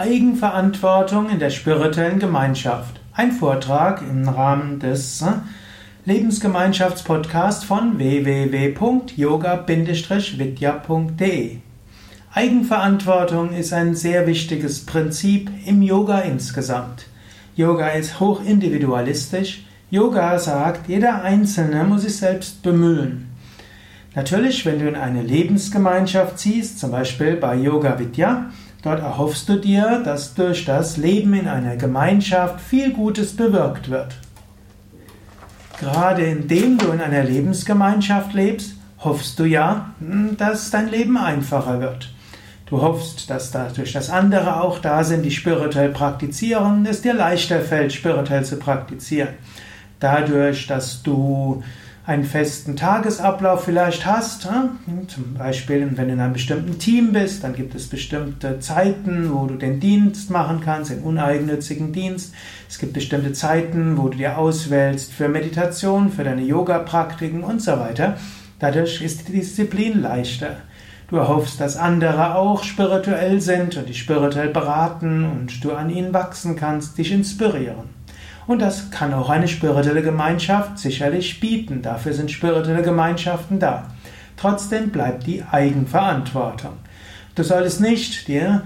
Eigenverantwortung in der spirituellen Gemeinschaft. Ein Vortrag im Rahmen des äh, Lebensgemeinschaftspodcasts von www.yoga-vidya.de. Eigenverantwortung ist ein sehr wichtiges Prinzip im Yoga insgesamt. Yoga ist hochindividualistisch. Yoga sagt, jeder Einzelne muss sich selbst bemühen. Natürlich, wenn du in eine Lebensgemeinschaft ziehst, zum Beispiel bei Yoga Vidya, Dort erhoffst du dir, dass durch das Leben in einer Gemeinschaft viel Gutes bewirkt wird. Gerade indem du in einer Lebensgemeinschaft lebst, hoffst du ja, hm, dass dein Leben einfacher wird. Du hoffst, dass dadurch, dass andere auch da sind, die spirituell praktizieren, es dir leichter fällt, spirituell zu praktizieren. Dadurch, dass du einen festen Tagesablauf vielleicht hast. Zum Beispiel, wenn du in einem bestimmten Team bist, dann gibt es bestimmte Zeiten, wo du den Dienst machen kannst, den uneigennützigen Dienst. Es gibt bestimmte Zeiten, wo du dir auswählst für Meditation, für deine Yoga-Praktiken und so weiter. Dadurch ist die Disziplin leichter. Du erhoffst, dass andere auch spirituell sind und dich spirituell beraten und du an ihnen wachsen kannst, dich inspirieren. Und das kann auch eine spirituelle Gemeinschaft sicherlich bieten. Dafür sind spirituelle Gemeinschaften da. Trotzdem bleibt die Eigenverantwortung. Du solltest nicht dir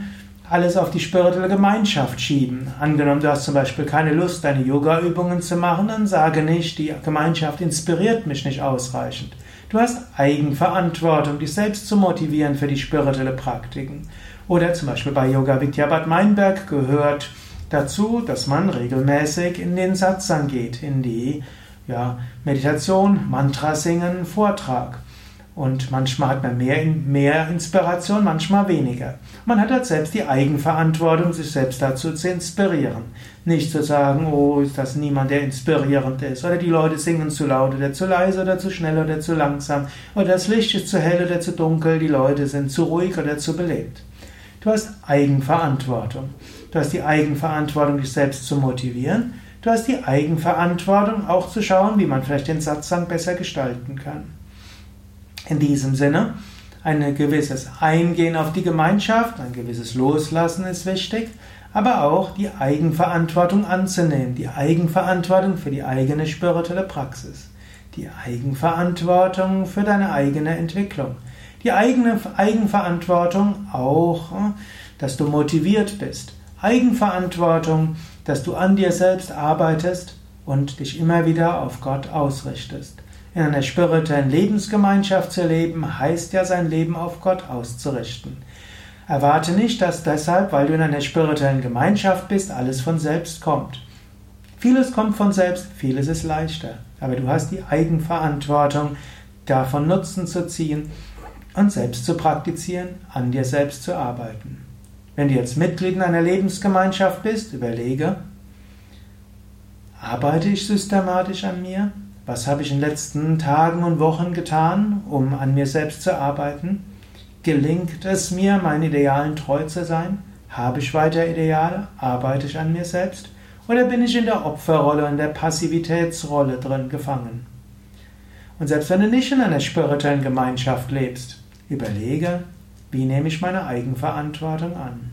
alles auf die spirituelle Gemeinschaft schieben. Angenommen, du hast zum Beispiel keine Lust, deine Yoga-Übungen zu machen, dann sage nicht, die Gemeinschaft inspiriert mich nicht ausreichend. Du hast Eigenverantwortung, dich selbst zu motivieren für die spirituelle Praktiken. Oder zum Beispiel bei Yoga Vidya Bad Meinberg gehört dazu, dass man regelmäßig in den Satsang geht, in die ja, Meditation, Mantra singen, Vortrag. Und manchmal hat man mehr, mehr Inspiration, manchmal weniger. Man hat halt selbst die Eigenverantwortung, sich selbst dazu zu inspirieren. Nicht zu sagen, oh, ist das niemand, der inspirierend ist. Oder die Leute singen zu laut oder zu leise oder zu schnell oder zu langsam. Oder das Licht ist zu hell oder zu dunkel. Die Leute sind zu ruhig oder zu belebt. Du hast Eigenverantwortung. Du hast die Eigenverantwortung, dich selbst zu motivieren. Du hast die Eigenverantwortung, auch zu schauen, wie man vielleicht den Satzang besser gestalten kann. In diesem Sinne, ein gewisses Eingehen auf die Gemeinschaft, ein gewisses Loslassen ist wichtig, aber auch die Eigenverantwortung anzunehmen, die Eigenverantwortung für die eigene spirituelle Praxis, die Eigenverantwortung für deine eigene Entwicklung, die eigene Eigenverantwortung auch, dass du motiviert bist, Eigenverantwortung, dass du an dir selbst arbeitest und dich immer wieder auf Gott ausrichtest. In einer spirituellen Lebensgemeinschaft zu leben, heißt ja, sein Leben auf Gott auszurichten. Erwarte nicht, dass deshalb, weil du in einer spirituellen Gemeinschaft bist, alles von selbst kommt. Vieles kommt von selbst, vieles ist leichter. Aber du hast die Eigenverantwortung, davon Nutzen zu ziehen und selbst zu praktizieren, an dir selbst zu arbeiten. Wenn du jetzt Mitglied in einer Lebensgemeinschaft bist, überlege, arbeite ich systematisch an mir? Was habe ich in den letzten Tagen und Wochen getan, um an mir selbst zu arbeiten? Gelingt es mir, meinen Idealen treu zu sein? Habe ich weiter Ideale? Arbeite ich an mir selbst? Oder bin ich in der Opferrolle, in der Passivitätsrolle drin gefangen? Und selbst wenn du nicht in einer spirituellen Gemeinschaft lebst, überlege, wie nehme ich meine Eigenverantwortung an?